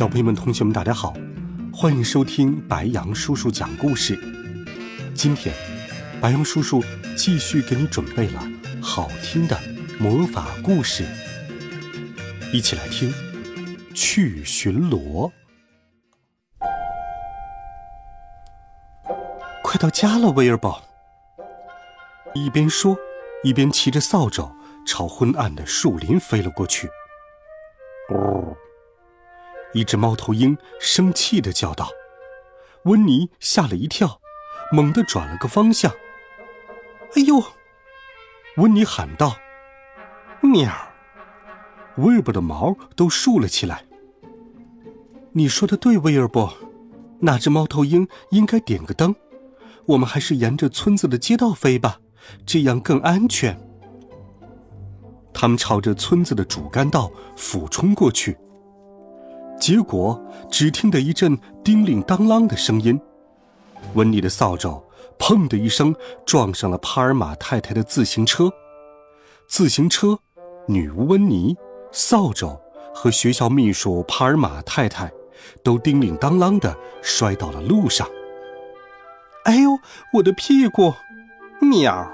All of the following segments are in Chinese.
小朋友们、同学们，大家好，欢迎收听白羊叔叔讲故事。今天，白羊叔叔继续给你准备了好听的魔法故事，一起来听《去巡逻》。快到家了，威尔伯。一边说，一边骑着扫帚朝昏暗的树林飞了过去。哦。一只猫头鹰生气的叫道：“温妮吓了一跳，猛地转了个方向。哎呦！”温妮喊道：“喵！”威尔伯的毛都竖了起来。你说的对，威尔伯，那只猫头鹰应该点个灯。我们还是沿着村子的街道飞吧，这样更安全。他们朝着村子的主干道俯冲过去。结果，只听得一阵叮铃当啷的声音，温妮的扫帚“砰”的一声撞上了帕尔玛太太的自行车，自行车、女巫温妮、扫帚和学校秘书帕尔玛太太都叮铃当啷的摔到了路上。哎呦，我的屁股！喵！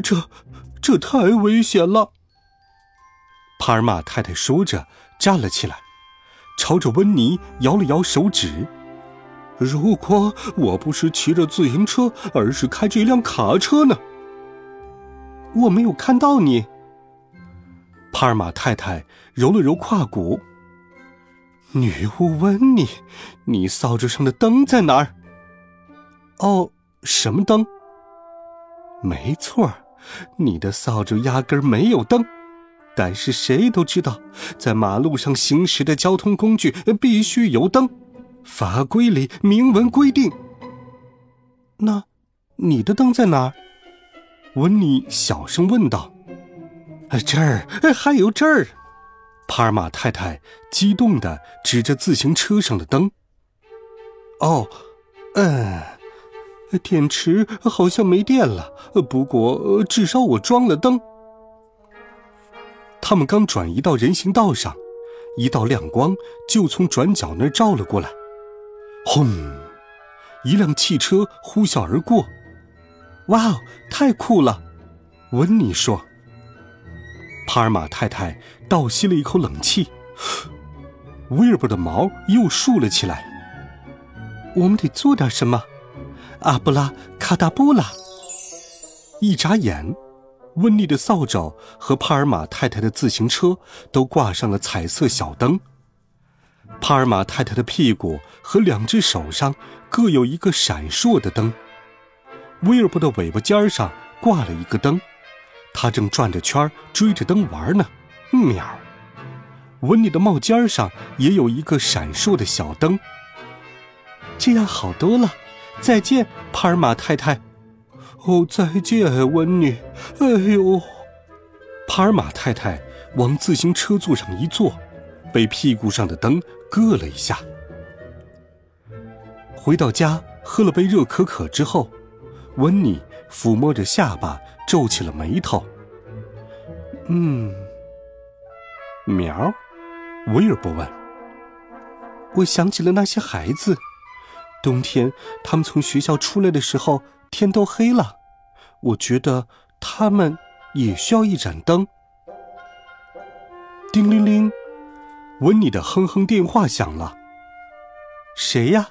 这，这太危险了。帕尔玛太太说着站了起来。朝着温妮摇了摇手指。如果我不是骑着自行车，而是开着一辆卡车呢？我没有看到你。帕尔玛太太揉了揉胯骨。女巫温妮，你扫帚上的灯在哪儿？哦，什么灯？没错，你的扫帚压根儿没有灯。但是谁都知道，在马路上行驶的交通工具必须有灯，法规里明文规定。那，你的灯在哪儿？温妮小声问道。这儿，还有这儿。帕尔玛太太激动的指着自行车上的灯。哦，嗯，电池好像没电了，不过至少我装了灯。他们刚转移到人行道上，一道亮光就从转角那儿照了过来。轰！一辆汽车呼啸而过。哇哦，太酷了！温妮说。帕尔玛太太倒吸了一口冷气。威尔伯的毛又竖了起来。我们得做点什么。阿布拉卡达布拉！一眨眼。温妮的扫帚和帕尔玛太太的自行车都挂上了彩色小灯。帕尔玛太太的屁股和两只手上各有一个闪烁的灯。威尔伯的尾巴尖上挂了一个灯，他正转着圈追着灯玩呢。喵！温妮的帽尖上也有一个闪烁的小灯。这样好多了。再见，帕尔玛太太。哦，再见，温妮。哎呦，帕尔玛太太往自行车座上一坐，被屁股上的灯硌了一下。回到家，喝了杯热可可之后，温妮抚摸着下巴，皱起了眉头。嗯，苗，威尔伯问。我想起了那些孩子，冬天他们从学校出来的时候。天都黑了，我觉得他们也需要一盏灯。叮铃铃，温妮的哼哼电话响了。谁呀？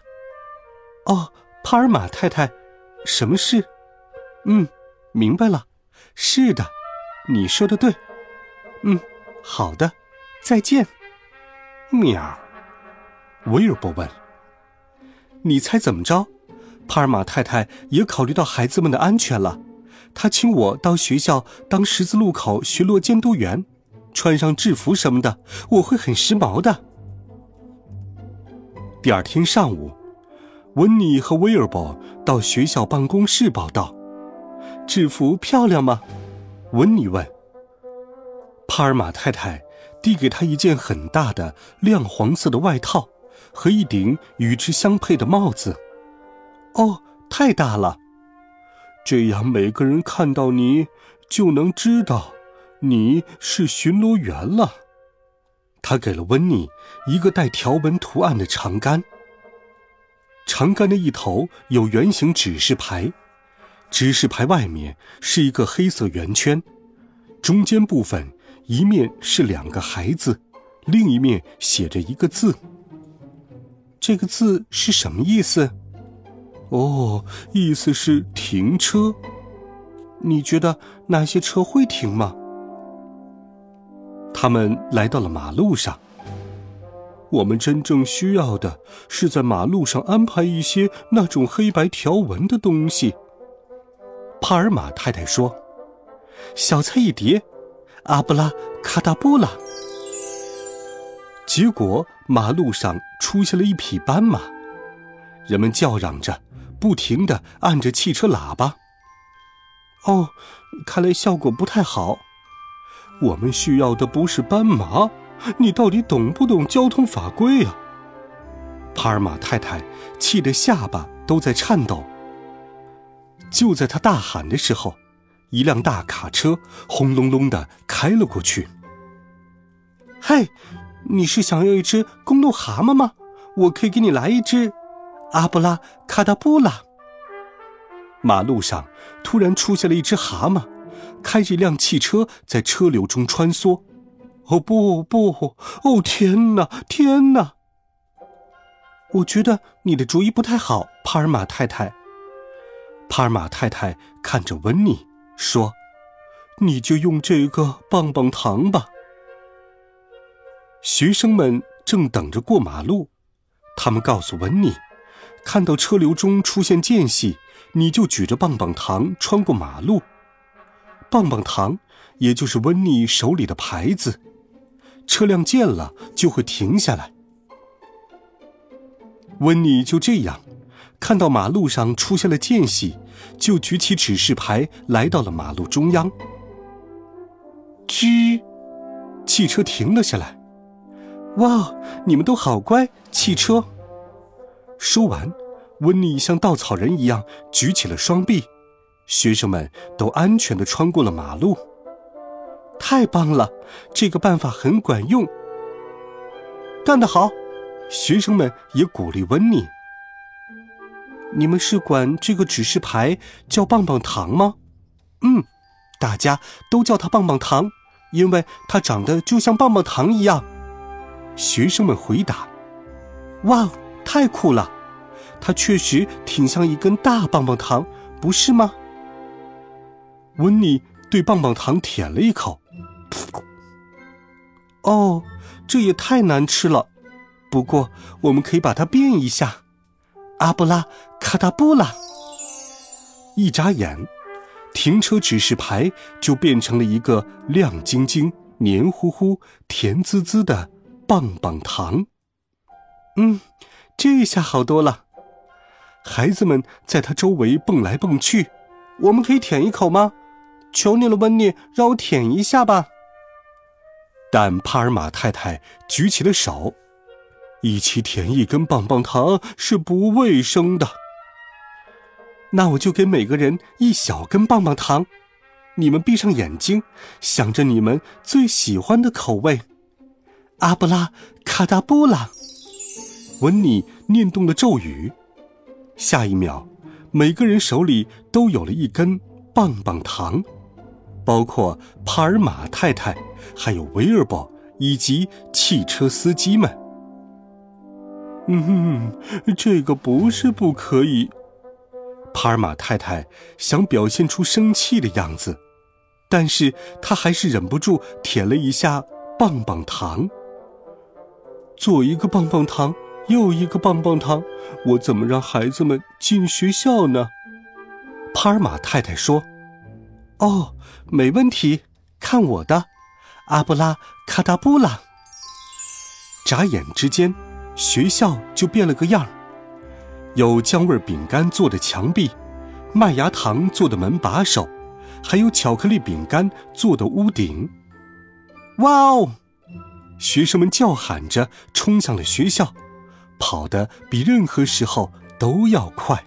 哦，帕尔玛太太，什么事？嗯，明白了。是的，你说的对。嗯，好的，再见。喵。威尔伯问：“你猜怎么着？”帕尔玛太太也考虑到孩子们的安全了，他请我到学校当十字路口巡逻监督员，穿上制服什么的，我会很时髦的。第二天上午，温妮和威尔伯到学校办公室报道：“制服漂亮吗？”温妮问。帕尔玛太太递给他一件很大的亮黄色的外套和一顶与之相配的帽子。哦，太大了！这样每个人看到你就能知道你是巡逻员了。他给了温妮一个带条纹图案的长杆，长杆的一头有圆形指示牌，指示牌外面是一个黑色圆圈，中间部分一面是两个孩子，另一面写着一个字。这个字是什么意思？哦，意思是停车。你觉得那些车会停吗？他们来到了马路上。我们真正需要的是在马路上安排一些那种黑白条纹的东西。帕尔玛太太说：“小菜一碟，阿布拉卡达布拉。”结果马路上出现了一匹斑马，人们叫嚷着，不停的按着汽车喇叭。哦，看来效果不太好。我们需要的不是斑马，你到底懂不懂交通法规呀？帕尔玛太太气得下巴都在颤抖。就在他大喊的时候，一辆大卡车轰隆隆的开了过去。嘿，你是想要一只公鹿蛤蟆吗？我可以给你来一只，阿布拉卡达布拉。马路上突然出现了一只蛤蟆。开着一辆汽车在车流中穿梭，哦不不，哦天哪天哪！我觉得你的主意不太好，帕尔玛太太。帕尔玛太太看着温妮说：“你就用这个棒棒糖吧。”学生们正等着过马路，他们告诉温妮：“看到车流中出现间隙，你就举着棒棒糖穿过马路。”棒棒糖，也就是温妮手里的牌子。车辆见了就会停下来。温妮就这样，看到马路上出现了间隙，就举起指示牌来到了马路中央。吱，汽车停了下来。哇，你们都好乖！汽车。说完，温妮像稻草人一样举起了双臂。学生们都安全的穿过了马路，太棒了！这个办法很管用，干得好！学生们也鼓励温妮。你们是管这个指示牌叫棒棒糖吗？嗯，大家都叫它棒棒糖，因为它长得就像棒棒糖一样。学生们回答：“哇，太酷了！它确实挺像一根大棒棒糖，不是吗？”温妮对棒棒糖舔了一口，哦，这也太难吃了。不过我们可以把它变一下，阿布拉卡达布拉。一眨眼，停车指示牌就变成了一个亮晶晶、黏糊糊、甜滋滋的棒棒糖。嗯，这下好多了。孩子们在它周围蹦来蹦去，我们可以舔一口吗？求你了，温妮，让我舔一下吧。但帕尔玛太太举起了手，一起舔一根棒棒糖是不卫生的。那我就给每个人一小根棒棒糖，你们闭上眼睛，想着你们最喜欢的口味。阿布拉卡达布拉，吻你念动的咒语，下一秒，每个人手里都有了一根棒棒糖。包括帕尔玛太太，还有威尔伯以及汽车司机们。嗯，这个不是不可以。帕尔玛太太想表现出生气的样子，但是她还是忍不住舔了一下棒棒糖。做一个棒棒糖，又一个棒棒糖，我怎么让孩子们进学校呢？帕尔玛太太说。哦，没问题，看我的，阿布拉卡达布拉！眨眼之间，学校就变了个样有姜味饼干做的墙壁，麦芽糖做的门把手，还有巧克力饼干做的屋顶。哇哦！学生们叫喊着冲向了学校，跑得比任何时候都要快。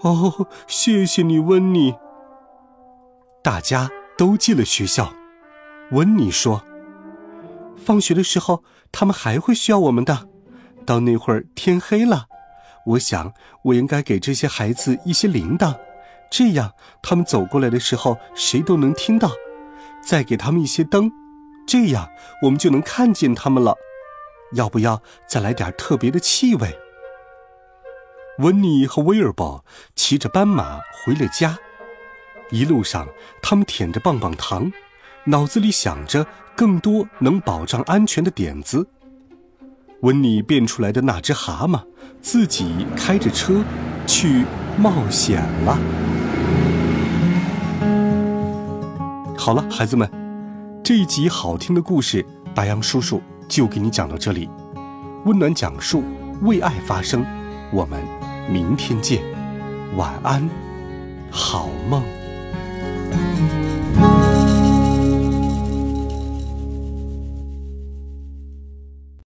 哦，谢谢你，温妮。大家都进了学校。温妮说：“放学的时候，他们还会需要我们的。到那会儿天黑了，我想我应该给这些孩子一些铃铛，这样他们走过来的时候谁都能听到。再给他们一些灯。”这样我们就能看见他们了。要不要再来点特别的气味？温妮和威尔伯骑着斑马回了家，一路上他们舔着棒棒糖，脑子里想着更多能保障安全的点子。温妮变出来的那只蛤蟆自己开着车去冒险了。好了，孩子们。这一集好听的故事，白杨叔叔就给你讲到这里。温暖讲述为爱发声。我们明天见。晚安好梦。